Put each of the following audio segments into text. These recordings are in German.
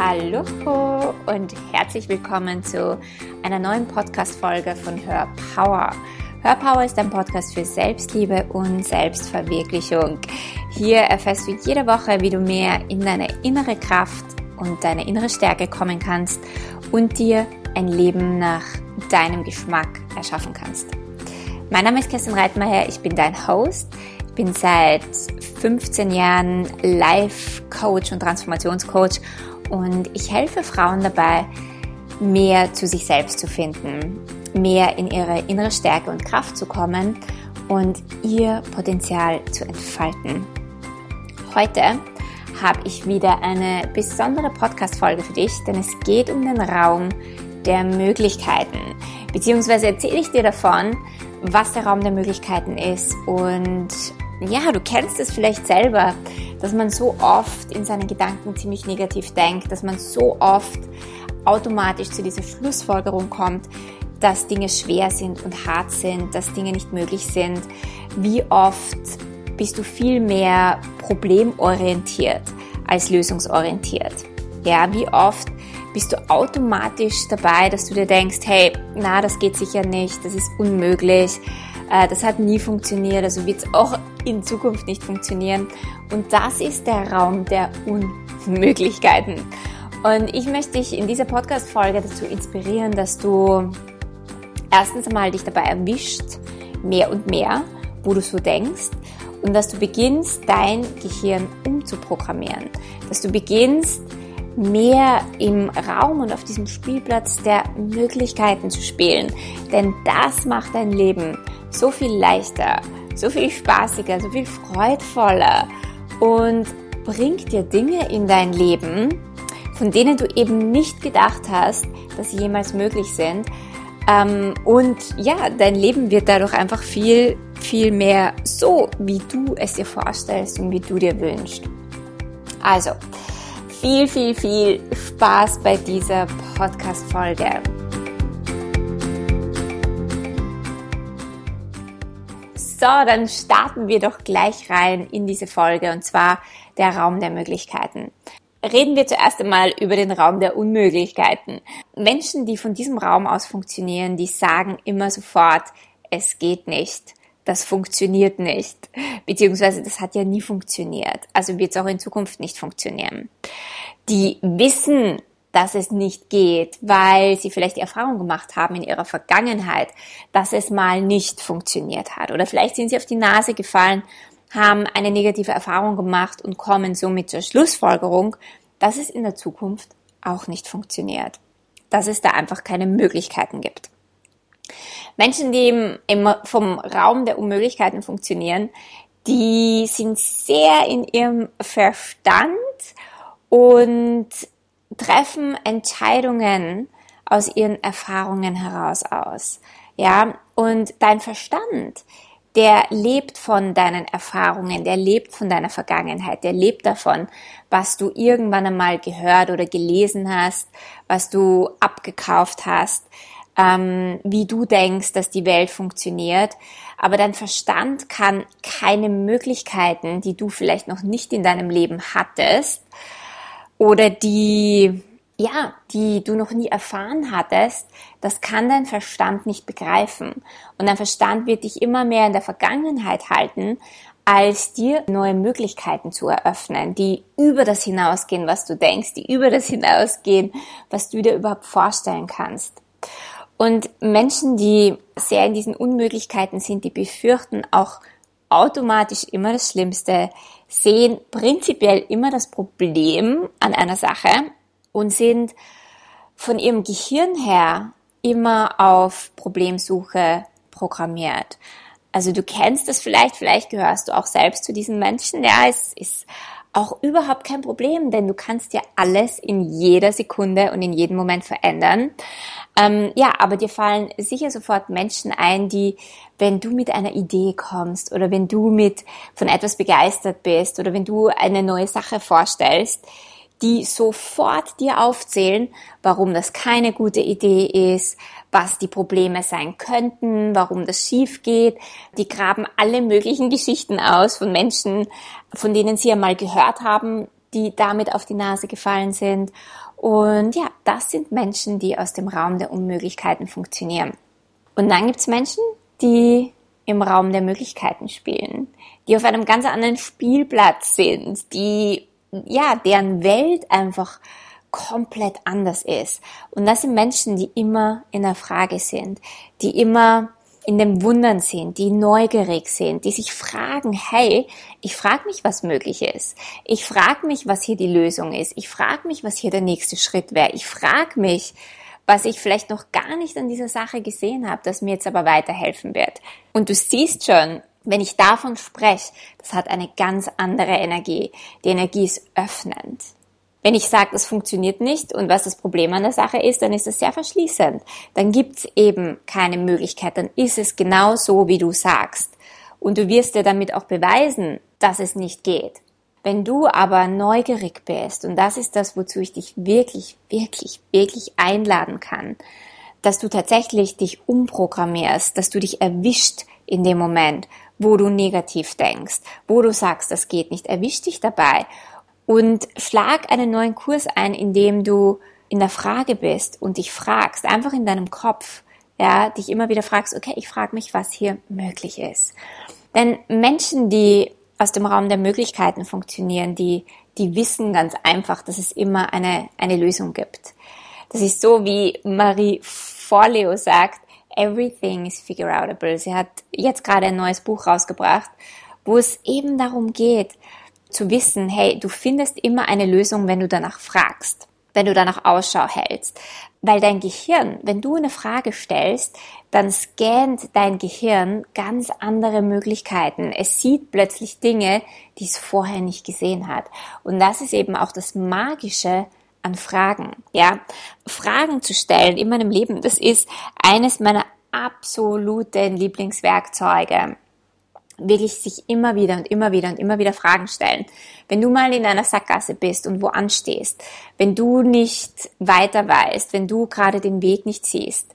Hallo und herzlich willkommen zu einer neuen Podcast-Folge von Hör Power. Hör Power ist ein Podcast für Selbstliebe und Selbstverwirklichung. Hier erfährst du jede Woche, wie du mehr in deine innere Kraft und deine innere Stärke kommen kannst und dir ein Leben nach deinem Geschmack erschaffen kannst. Mein Name ist Kerstin Reitmeier, ich bin dein Host. Ich bin seit 15 Jahren Life-Coach und Transformationscoach und ich helfe Frauen dabei, mehr zu sich selbst zu finden, mehr in ihre innere Stärke und Kraft zu kommen und ihr Potenzial zu entfalten. Heute habe ich wieder eine besondere Podcast-Folge für dich, denn es geht um den Raum der Möglichkeiten. Beziehungsweise erzähle ich dir davon, was der Raum der Möglichkeiten ist. Und ja, du kennst es vielleicht selber, dass man so oft in seinen Gedanken ziemlich negativ denkt, dass man so oft automatisch zu dieser Schlussfolgerung kommt, dass Dinge schwer sind und hart sind, dass Dinge nicht möglich sind. Wie oft bist du viel mehr problemorientiert als lösungsorientiert? Ja, wie oft bist du automatisch dabei, dass du dir denkst, hey, na, das geht sicher nicht, das ist unmöglich, das hat nie funktioniert, also wird es auch in Zukunft nicht funktionieren. Und das ist der Raum der Unmöglichkeiten. Und ich möchte dich in dieser Podcast-Folge dazu inspirieren, dass du erstens einmal dich dabei erwischt, mehr und mehr, wo du so denkst, und dass du beginnst, dein Gehirn umzuprogrammieren, dass du beginnst, mehr im Raum und auf diesem Spielplatz der Möglichkeiten zu spielen. Denn das macht dein Leben so viel leichter, so viel spaßiger, so viel freudvoller und bringt dir Dinge in dein Leben, von denen du eben nicht gedacht hast, dass sie jemals möglich sind. Ähm, und ja, dein Leben wird dadurch einfach viel, viel mehr so, wie du es dir vorstellst und wie du dir wünschst. Also, viel, viel, viel Spaß bei dieser Podcast-Folge. So, dann starten wir doch gleich rein in diese Folge und zwar der Raum der Möglichkeiten. Reden wir zuerst einmal über den Raum der Unmöglichkeiten. Menschen, die von diesem Raum aus funktionieren, die sagen immer sofort, es geht nicht das funktioniert nicht. Beziehungsweise das hat ja nie funktioniert. Also wird es auch in Zukunft nicht funktionieren. Die wissen, dass es nicht geht, weil sie vielleicht die Erfahrung gemacht haben in ihrer Vergangenheit, dass es mal nicht funktioniert hat. Oder vielleicht sind sie auf die Nase gefallen, haben eine negative Erfahrung gemacht und kommen somit zur Schlussfolgerung, dass es in der Zukunft auch nicht funktioniert. Dass es da einfach keine Möglichkeiten gibt. Menschen, die im, im, vom Raum der Unmöglichkeiten funktionieren, die sind sehr in ihrem Verstand und treffen Entscheidungen aus ihren Erfahrungen heraus aus. Ja, und dein Verstand, der lebt von deinen Erfahrungen, der lebt von deiner Vergangenheit, der lebt davon, was du irgendwann einmal gehört oder gelesen hast, was du abgekauft hast, ähm, wie du denkst, dass die Welt funktioniert. Aber dein Verstand kann keine Möglichkeiten, die du vielleicht noch nicht in deinem Leben hattest oder die ja, die du noch nie erfahren hattest, das kann dein Verstand nicht begreifen. Und dein Verstand wird dich immer mehr in der Vergangenheit halten, als dir neue Möglichkeiten zu eröffnen, die über das hinausgehen, was du denkst, die über das hinausgehen, was du dir überhaupt vorstellen kannst. Und Menschen, die sehr in diesen Unmöglichkeiten sind, die befürchten auch automatisch immer das Schlimmste, sehen prinzipiell immer das Problem an einer Sache und sind von ihrem Gehirn her immer auf Problemsuche programmiert. Also du kennst das vielleicht, vielleicht gehörst du auch selbst zu diesen Menschen. Ja, es ist auch überhaupt kein Problem, denn du kannst ja alles in jeder Sekunde und in jedem Moment verändern. Ähm, ja, aber dir fallen sicher sofort Menschen ein, die, wenn du mit einer Idee kommst oder wenn du mit von etwas begeistert bist oder wenn du eine neue Sache vorstellst, die sofort dir aufzählen, warum das keine gute Idee ist, was die Probleme sein könnten, warum das schief geht. Die graben alle möglichen Geschichten aus von Menschen, von denen sie einmal gehört haben, die damit auf die Nase gefallen sind. Und ja, das sind Menschen, die aus dem Raum der Unmöglichkeiten funktionieren. Und dann gibt's Menschen, die im Raum der Möglichkeiten spielen, die auf einem ganz anderen Spielplatz sind, die, ja, deren Welt einfach komplett anders ist. Und das sind Menschen, die immer in der Frage sind, die immer in dem Wundern sind, die neugierig sind, die sich fragen, hey, ich frage mich, was möglich ist. Ich frage mich, was hier die Lösung ist. Ich frage mich, was hier der nächste Schritt wäre. Ich frage mich, was ich vielleicht noch gar nicht an dieser Sache gesehen habe, das mir jetzt aber weiterhelfen wird. Und du siehst schon, wenn ich davon spreche, das hat eine ganz andere Energie. Die Energie ist öffnend. Wenn ich sage, das funktioniert nicht und was das Problem an der Sache ist, dann ist es sehr verschließend. Dann gibt's eben keine Möglichkeit, dann ist es genau so, wie du sagst. Und du wirst dir damit auch beweisen, dass es nicht geht. Wenn du aber neugierig bist, und das ist das, wozu ich dich wirklich, wirklich, wirklich einladen kann, dass du tatsächlich dich umprogrammierst, dass du dich erwischt in dem Moment, wo du negativ denkst, wo du sagst, das geht nicht, erwisch dich dabei und schlag einen neuen Kurs ein, indem du in der Frage bist und dich fragst, einfach in deinem Kopf, ja, dich immer wieder fragst, okay, ich frage mich, was hier möglich ist. Denn Menschen, die aus dem Raum der Möglichkeiten funktionieren, die, die wissen ganz einfach, dass es immer eine, eine Lösung gibt. Das ist so, wie Marie Forleo sagt, everything is figure outable. Sie hat jetzt gerade ein neues Buch rausgebracht, wo es eben darum geht, zu wissen, hey, du findest immer eine Lösung, wenn du danach fragst, wenn du danach Ausschau hältst. Weil dein Gehirn, wenn du eine Frage stellst, dann scannt dein Gehirn ganz andere Möglichkeiten. Es sieht plötzlich Dinge, die es vorher nicht gesehen hat. Und das ist eben auch das Magische an Fragen. Ja, Fragen zu stellen in meinem Leben, das ist eines meiner absoluten Lieblingswerkzeuge wirklich sich immer wieder und immer wieder und immer wieder Fragen stellen. Wenn du mal in einer Sackgasse bist und wo anstehst, wenn du nicht weiter weißt, wenn du gerade den Weg nicht siehst,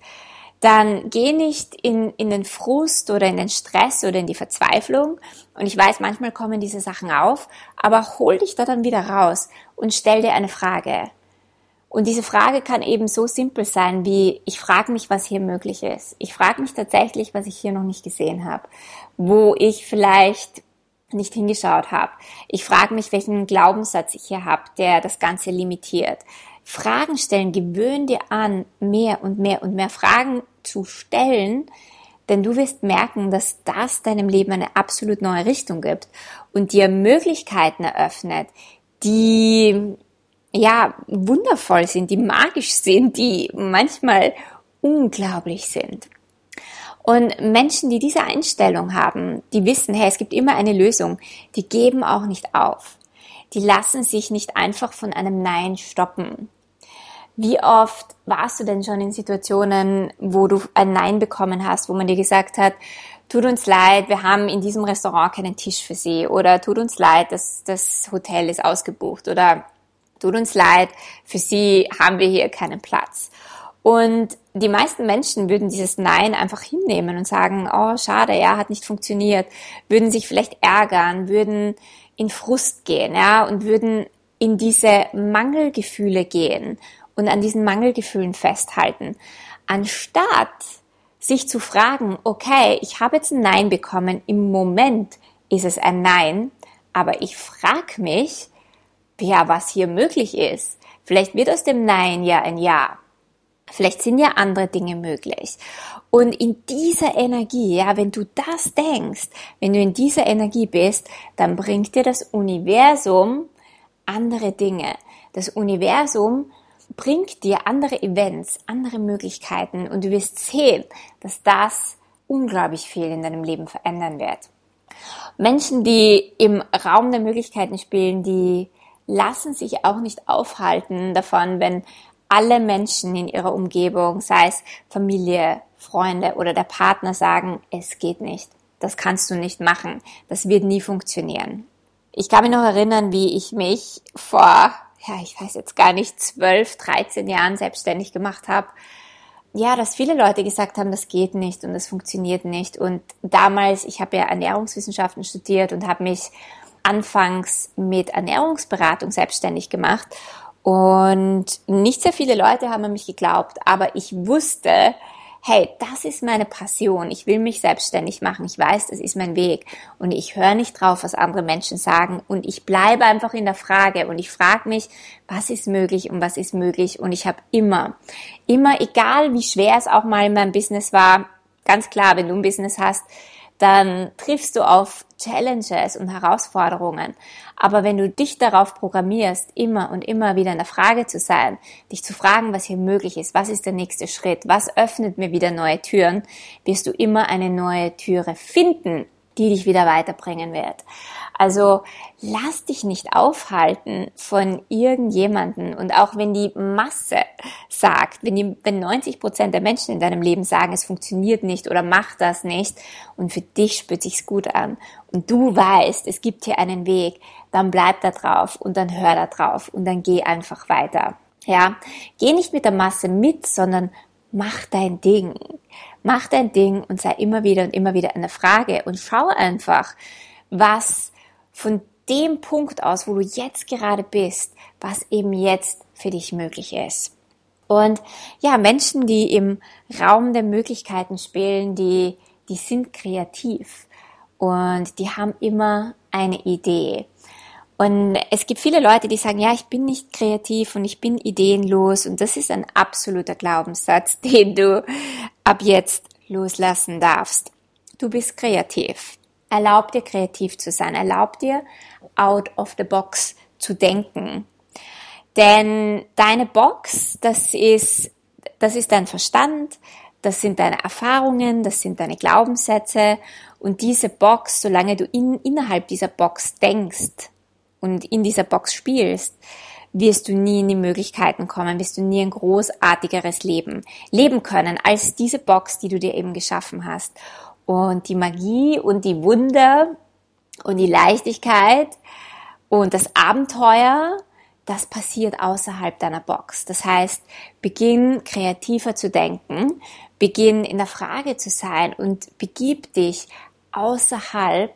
dann geh nicht in, in den Frust oder in den Stress oder in die Verzweiflung. Und ich weiß, manchmal kommen diese Sachen auf, aber hol dich da dann wieder raus und stell dir eine Frage. Und diese Frage kann eben so simpel sein wie, ich frage mich, was hier möglich ist. Ich frage mich tatsächlich, was ich hier noch nicht gesehen habe, wo ich vielleicht nicht hingeschaut habe. Ich frage mich, welchen Glaubenssatz ich hier habe, der das Ganze limitiert. Fragen stellen, gewöhn dir an, mehr und mehr und mehr Fragen zu stellen, denn du wirst merken, dass das deinem Leben eine absolut neue Richtung gibt und dir Möglichkeiten eröffnet, die ja, wundervoll sind, die magisch sind, die manchmal unglaublich sind. Und Menschen, die diese Einstellung haben, die wissen, hey, es gibt immer eine Lösung, die geben auch nicht auf. Die lassen sich nicht einfach von einem Nein stoppen. Wie oft warst du denn schon in Situationen, wo du ein Nein bekommen hast, wo man dir gesagt hat, tut uns leid, wir haben in diesem Restaurant keinen Tisch für Sie oder tut uns leid, das, das Hotel ist ausgebucht oder tut uns leid, für sie haben wir hier keinen Platz. Und die meisten Menschen würden dieses Nein einfach hinnehmen und sagen, oh, schade, ja, hat nicht funktioniert, würden sich vielleicht ärgern, würden in Frust gehen, ja, und würden in diese Mangelgefühle gehen und an diesen Mangelgefühlen festhalten, anstatt sich zu fragen, okay, ich habe jetzt ein Nein bekommen, im Moment ist es ein Nein, aber ich frage mich, ja, was hier möglich ist. Vielleicht wird aus dem Nein ja ein Ja. Vielleicht sind ja andere Dinge möglich. Und in dieser Energie, ja, wenn du das denkst, wenn du in dieser Energie bist, dann bringt dir das Universum andere Dinge. Das Universum bringt dir andere Events, andere Möglichkeiten und du wirst sehen, dass das unglaublich viel in deinem Leben verändern wird. Menschen, die im Raum der Möglichkeiten spielen, die lassen sich auch nicht aufhalten davon, wenn alle Menschen in ihrer Umgebung, sei es Familie, Freunde oder der Partner sagen, es geht nicht, das kannst du nicht machen, das wird nie funktionieren. Ich kann mich noch erinnern, wie ich mich vor, ja, ich weiß jetzt gar nicht, 12, 13 Jahren selbstständig gemacht habe. Ja, dass viele Leute gesagt haben, das geht nicht und das funktioniert nicht. Und damals, ich habe ja Ernährungswissenschaften studiert und habe mich anfangs mit Ernährungsberatung selbstständig gemacht. Und nicht sehr viele Leute haben an mich geglaubt, aber ich wusste, hey, das ist meine Passion, ich will mich selbstständig machen, ich weiß, das ist mein Weg. Und ich höre nicht drauf, was andere Menschen sagen. Und ich bleibe einfach in der Frage. Und ich frage mich, was ist möglich und was ist möglich? Und ich habe immer, immer, egal wie schwer es auch mal in meinem Business war, ganz klar, wenn du ein Business hast, dann triffst du auf Challenges und Herausforderungen. Aber wenn du dich darauf programmierst, immer und immer wieder in der Frage zu sein, dich zu fragen, was hier möglich ist, was ist der nächste Schritt, was öffnet mir wieder neue Türen, wirst du immer eine neue Türe finden, die dich wieder weiterbringen wird. Also lass dich nicht aufhalten von irgendjemanden und auch wenn die Masse sagt, wenn, die, wenn 90 Prozent der Menschen in deinem Leben sagen, es funktioniert nicht oder mach das nicht und für dich spürt sich's gut an und du weißt, es gibt hier einen Weg, dann bleib da drauf und dann hör da drauf und dann geh einfach weiter. Ja, geh nicht mit der Masse mit, sondern mach dein Ding. Mach dein Ding und sei immer wieder und immer wieder eine Frage und schau einfach, was von dem Punkt aus, wo du jetzt gerade bist, was eben jetzt für dich möglich ist. Und ja, Menschen, die im Raum der Möglichkeiten spielen, die, die sind kreativ und die haben immer eine Idee. Und es gibt viele Leute, die sagen, ja, ich bin nicht kreativ und ich bin ideenlos und das ist ein absoluter Glaubenssatz, den du ab jetzt loslassen darfst. Du bist kreativ. Erlaub dir kreativ zu sein. Erlaub dir out of the box zu denken. Denn deine Box, das ist, das ist dein Verstand, das sind deine Erfahrungen, das sind deine Glaubenssätze und diese Box, solange du in, innerhalb dieser Box denkst, und in dieser Box spielst, wirst du nie in die Möglichkeiten kommen, wirst du nie ein großartigeres Leben leben können als diese Box, die du dir eben geschaffen hast. Und die Magie und die Wunder und die Leichtigkeit und das Abenteuer, das passiert außerhalb deiner Box. Das heißt, beginn kreativer zu denken, beginn in der Frage zu sein und begib dich außerhalb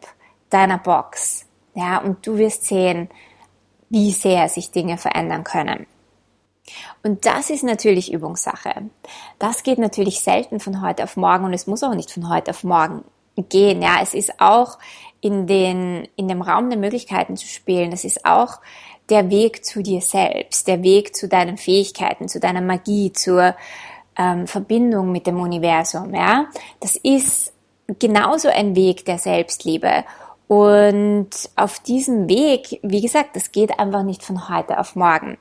deiner Box. Ja, und du wirst sehen, wie sehr sich Dinge verändern können. Und das ist natürlich Übungssache. Das geht natürlich selten von heute auf morgen und es muss auch nicht von heute auf morgen gehen. Ja, es ist auch in den, in dem Raum der Möglichkeiten zu spielen. Das ist auch der Weg zu dir selbst, der Weg zu deinen Fähigkeiten, zu deiner Magie, zur ähm, Verbindung mit dem Universum. Ja, das ist genauso ein Weg der Selbstliebe. Und auf diesem Weg, wie gesagt, das geht einfach nicht von heute auf morgen.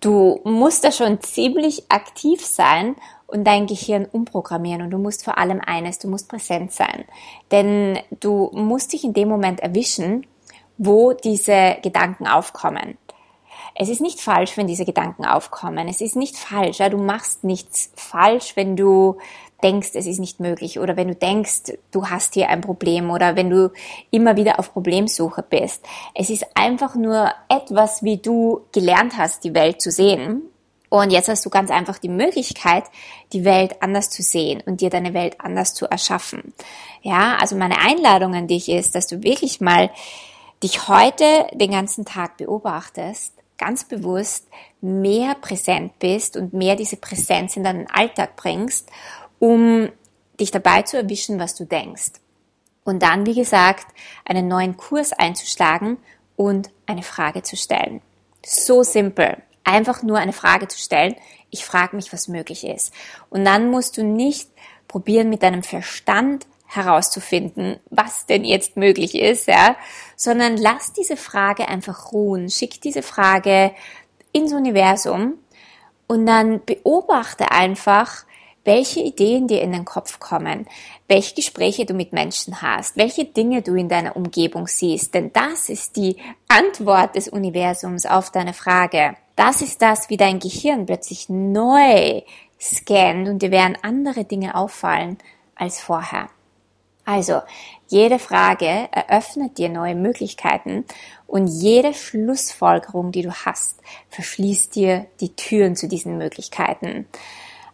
Du musst da schon ziemlich aktiv sein und dein Gehirn umprogrammieren und du musst vor allem eines, du musst präsent sein. Denn du musst dich in dem Moment erwischen, wo diese Gedanken aufkommen. Es ist nicht falsch, wenn diese Gedanken aufkommen. Es ist nicht falsch. Ja? Du machst nichts falsch, wenn du denkst, es ist nicht möglich oder wenn du denkst, du hast hier ein Problem oder wenn du immer wieder auf Problemsuche bist. Es ist einfach nur etwas, wie du gelernt hast, die Welt zu sehen. Und jetzt hast du ganz einfach die Möglichkeit, die Welt anders zu sehen und dir deine Welt anders zu erschaffen. Ja, also meine Einladung an dich ist, dass du wirklich mal dich heute den ganzen Tag beobachtest, ganz bewusst mehr präsent bist und mehr diese Präsenz in deinen Alltag bringst um dich dabei zu erwischen, was du denkst. Und dann, wie gesagt, einen neuen Kurs einzuschlagen und eine Frage zu stellen. So simpel. Einfach nur eine Frage zu stellen. Ich frage mich, was möglich ist. Und dann musst du nicht probieren, mit deinem Verstand herauszufinden, was denn jetzt möglich ist, ja, sondern lass diese Frage einfach ruhen. Schick diese Frage ins Universum und dann beobachte einfach, welche Ideen dir in den Kopf kommen, welche Gespräche du mit Menschen hast, welche Dinge du in deiner Umgebung siehst. Denn das ist die Antwort des Universums auf deine Frage. Das ist das, wie dein Gehirn plötzlich neu scannt und dir werden andere Dinge auffallen als vorher. Also, jede Frage eröffnet dir neue Möglichkeiten und jede Schlussfolgerung, die du hast, verschließt dir die Türen zu diesen Möglichkeiten.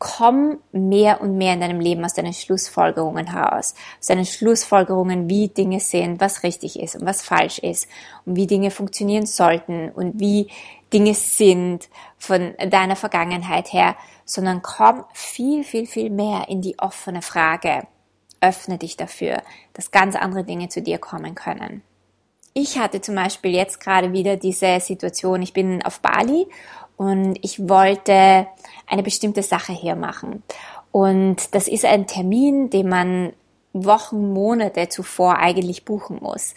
Komm mehr und mehr in deinem Leben aus deinen Schlussfolgerungen heraus, aus deinen Schlussfolgerungen, wie Dinge sind, was richtig ist und was falsch ist und wie Dinge funktionieren sollten und wie Dinge sind von deiner Vergangenheit her, sondern komm viel, viel, viel mehr in die offene Frage. Öffne dich dafür, dass ganz andere Dinge zu dir kommen können. Ich hatte zum Beispiel jetzt gerade wieder diese Situation, ich bin auf Bali und ich wollte eine bestimmte Sache hier machen. Und das ist ein Termin, den man Wochen, Monate zuvor eigentlich buchen muss.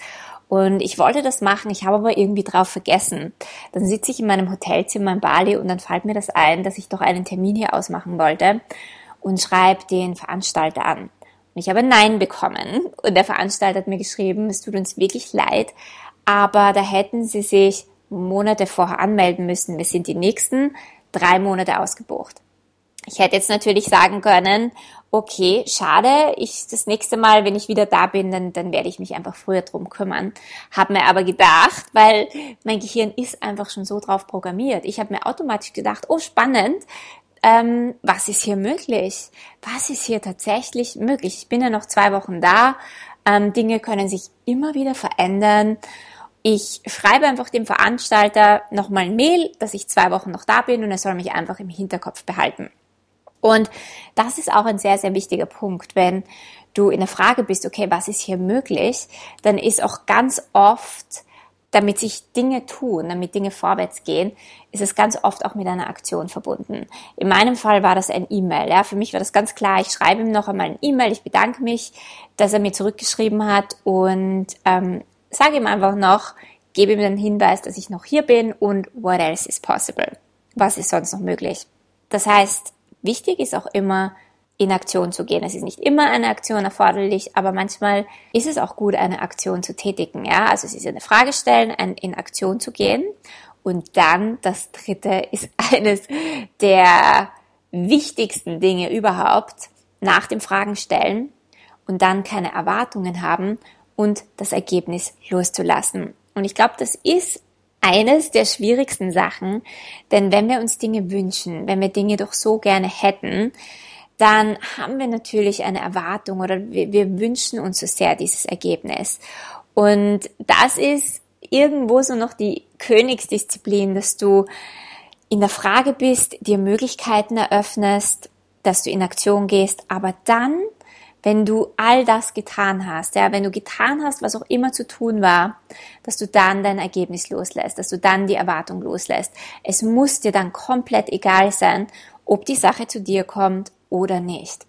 Und ich wollte das machen, ich habe aber irgendwie drauf vergessen. Dann sitze ich in meinem Hotelzimmer in Bali und dann fällt mir das ein, dass ich doch einen Termin hier ausmachen wollte und schreibe den Veranstalter an. Und ich habe Nein bekommen und der Veranstalter hat mir geschrieben, es tut uns wirklich leid, aber da hätten sie sich Monate vorher anmelden müssen. Wir sind die nächsten drei Monate ausgebucht. Ich hätte jetzt natürlich sagen können, okay, schade, ich das nächste Mal, wenn ich wieder da bin, dann, dann werde ich mich einfach früher drum kümmern. Habe mir aber gedacht, weil mein Gehirn ist einfach schon so drauf programmiert. Ich habe mir automatisch gedacht, oh spannend, ähm, was ist hier möglich? Was ist hier tatsächlich möglich? Ich bin ja noch zwei Wochen da. Ähm, Dinge können sich immer wieder verändern ich schreibe einfach dem Veranstalter nochmal ein Mail, dass ich zwei Wochen noch da bin und er soll mich einfach im Hinterkopf behalten. Und das ist auch ein sehr, sehr wichtiger Punkt. Wenn du in der Frage bist, okay, was ist hier möglich, dann ist auch ganz oft, damit sich Dinge tun, damit Dinge vorwärts gehen, ist es ganz oft auch mit einer Aktion verbunden. In meinem Fall war das ein E-Mail. Ja, für mich war das ganz klar. Ich schreibe ihm noch einmal ein E-Mail. Ich bedanke mich, dass er mir zurückgeschrieben hat und ähm, sag ihm einfach noch, gebe ihm den Hinweis, dass ich noch hier bin und what else is possible? Was ist sonst noch möglich? Das heißt, wichtig ist auch immer, in Aktion zu gehen. Es ist nicht immer eine Aktion erforderlich, aber manchmal ist es auch gut, eine Aktion zu tätigen. Ja, also es ist eine Frage stellen, in Aktion zu gehen. Und dann das dritte ist eines der wichtigsten Dinge überhaupt, nach dem Fragen stellen und dann keine Erwartungen haben und das Ergebnis loszulassen. Und ich glaube, das ist eines der schwierigsten Sachen, denn wenn wir uns Dinge wünschen, wenn wir Dinge doch so gerne hätten, dann haben wir natürlich eine Erwartung oder wir, wir wünschen uns so sehr dieses Ergebnis. Und das ist irgendwo so noch die Königsdisziplin, dass du in der Frage bist, dir Möglichkeiten eröffnest, dass du in Aktion gehst, aber dann wenn du all das getan hast, ja, wenn du getan hast, was auch immer zu tun war, dass du dann dein Ergebnis loslässt, dass du dann die Erwartung loslässt. Es muss dir dann komplett egal sein, ob die Sache zu dir kommt oder nicht.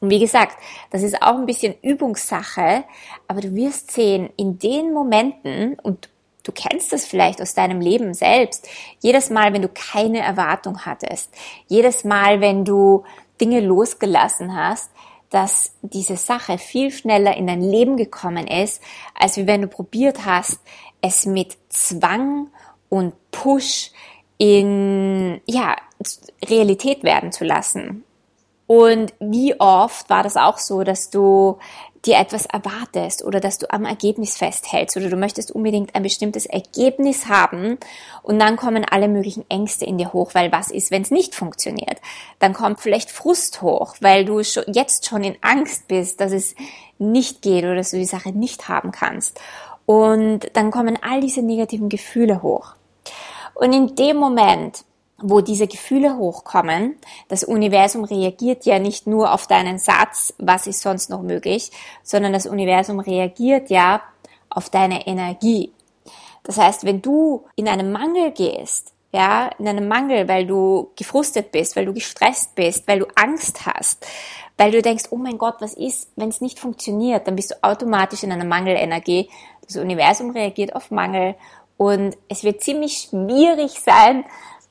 Und wie gesagt, das ist auch ein bisschen Übungssache, aber du wirst sehen, in den Momenten, und du kennst das vielleicht aus deinem Leben selbst, jedes Mal, wenn du keine Erwartung hattest, jedes Mal, wenn du Dinge losgelassen hast, dass diese Sache viel schneller in dein Leben gekommen ist, als wenn du probiert hast, es mit Zwang und Push in, ja, Realität werden zu lassen. Und wie oft war das auch so, dass du dir etwas erwartest oder dass du am Ergebnis festhältst oder du möchtest unbedingt ein bestimmtes Ergebnis haben und dann kommen alle möglichen Ängste in dir hoch, weil was ist, wenn es nicht funktioniert? Dann kommt vielleicht Frust hoch, weil du jetzt schon in Angst bist, dass es nicht geht oder dass du die Sache nicht haben kannst. Und dann kommen all diese negativen Gefühle hoch. Und in dem Moment, wo diese Gefühle hochkommen. Das Universum reagiert ja nicht nur auf deinen Satz, was ist sonst noch möglich, sondern das Universum reagiert ja auf deine Energie. Das heißt, wenn du in einen Mangel gehst, ja, in einem Mangel, weil du gefrustet bist, weil du gestresst bist, weil du Angst hast, weil du denkst, oh mein Gott, was ist, wenn es nicht funktioniert, dann bist du automatisch in einer Mangelenergie. Das Universum reagiert auf Mangel und es wird ziemlich schwierig sein,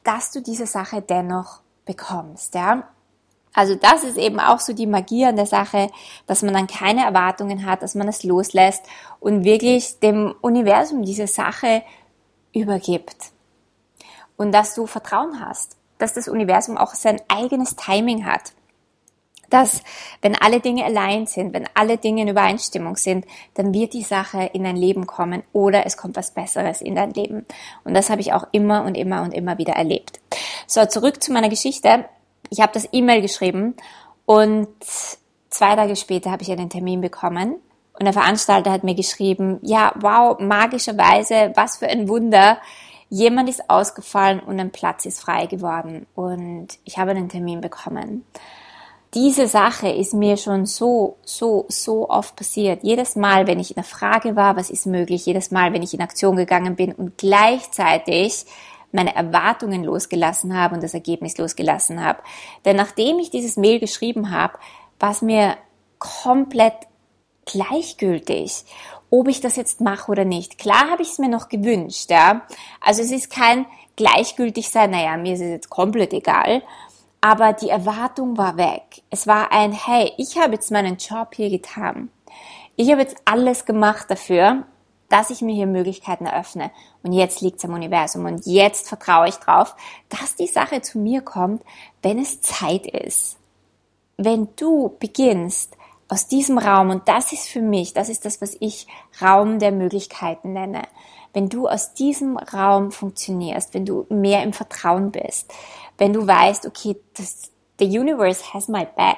dass du diese Sache dennoch bekommst, ja. Also das ist eben auch so die Magie an der Sache, dass man dann keine Erwartungen hat, dass man es loslässt und wirklich dem Universum diese Sache übergibt. Und dass du Vertrauen hast, dass das Universum auch sein eigenes Timing hat dass wenn alle Dinge allein sind, wenn alle Dinge in Übereinstimmung sind, dann wird die Sache in dein Leben kommen oder es kommt was Besseres in dein Leben. Und das habe ich auch immer und immer und immer wieder erlebt. So, zurück zu meiner Geschichte. ich habe das E-Mail geschrieben und zwei Tage später habe ich einen Termin bekommen und der Veranstalter hat mir geschrieben, ja, wow, magischerweise, was für ein Wunder. Jemand ist ausgefallen und ein Platz ist frei geworden und ich habe einen Termin bekommen. Diese Sache ist mir schon so, so, so oft passiert. Jedes Mal, wenn ich in der Frage war, was ist möglich, jedes Mal, wenn ich in Aktion gegangen bin und gleichzeitig meine Erwartungen losgelassen habe und das Ergebnis losgelassen habe. Denn nachdem ich dieses Mail geschrieben habe, war es mir komplett gleichgültig, ob ich das jetzt mache oder nicht. Klar habe ich es mir noch gewünscht, ja. Also es ist kein gleichgültig sein, naja, mir ist es jetzt komplett egal. Aber die Erwartung war weg. Es war ein, hey, ich habe jetzt meinen Job hier getan. Ich habe jetzt alles gemacht dafür, dass ich mir hier Möglichkeiten eröffne. Und jetzt liegt es am Universum und jetzt vertraue ich drauf, dass die Sache zu mir kommt, wenn es Zeit ist. Wenn du beginnst, aus diesem Raum, und das ist für mich, das ist das, was ich Raum der Möglichkeiten nenne, wenn du aus diesem Raum funktionierst, wenn du mehr im Vertrauen bist, wenn du weißt, okay, das, the universe has my back,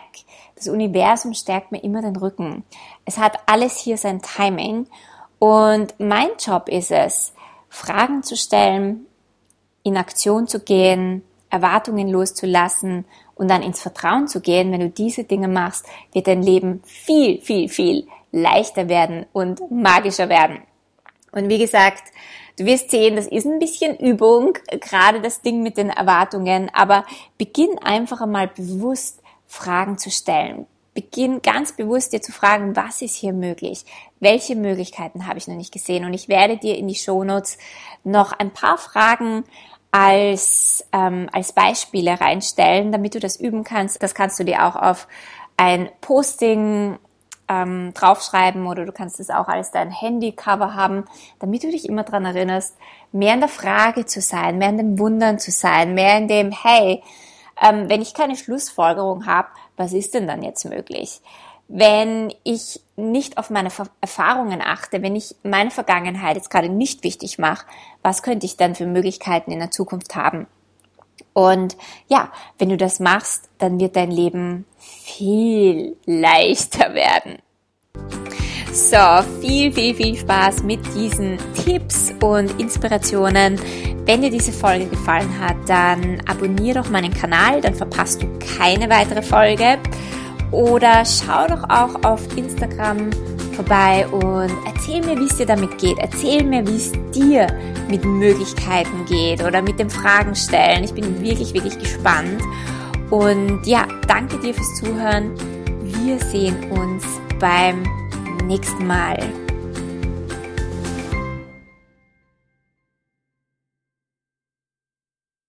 das Universum stärkt mir immer den Rücken, es hat alles hier sein Timing. Und mein Job ist es, Fragen zu stellen, in Aktion zu gehen, Erwartungen loszulassen und dann ins Vertrauen zu gehen, wenn du diese Dinge machst, wird dein Leben viel, viel, viel leichter werden und magischer werden. Und wie gesagt, du wirst sehen, das ist ein bisschen Übung, gerade das Ding mit den Erwartungen, aber beginn einfach einmal bewusst Fragen zu stellen. Beginn ganz bewusst dir zu fragen, was ist hier möglich? Welche Möglichkeiten habe ich noch nicht gesehen? Und ich werde dir in die Shownotes noch ein paar Fragen als, ähm, als Beispiele reinstellen, damit du das üben kannst. Das kannst du dir auch auf ein Posting ähm, draufschreiben oder du kannst es auch als dein Handycover haben, damit du dich immer dran erinnerst, mehr in der Frage zu sein, mehr in dem Wundern zu sein, mehr in dem, hey, ähm, wenn ich keine Schlussfolgerung habe, was ist denn dann jetzt möglich? Wenn ich nicht auf meine Erfahrungen achte, wenn ich meine Vergangenheit jetzt gerade nicht wichtig mache, was könnte ich dann für Möglichkeiten in der Zukunft haben? Und ja, wenn du das machst, dann wird dein Leben viel leichter werden. So, viel, viel, viel Spaß mit diesen Tipps und Inspirationen. Wenn dir diese Folge gefallen hat, dann abonniere doch meinen Kanal, dann verpasst du keine weitere Folge. Oder schau doch auch auf Instagram vorbei und erzähl mir, wie es dir damit geht. Erzähl mir, wie es dir mit Möglichkeiten geht oder mit den Fragen stellen. Ich bin wirklich, wirklich gespannt. Und ja, danke dir fürs Zuhören. Wir sehen uns beim nächsten Mal.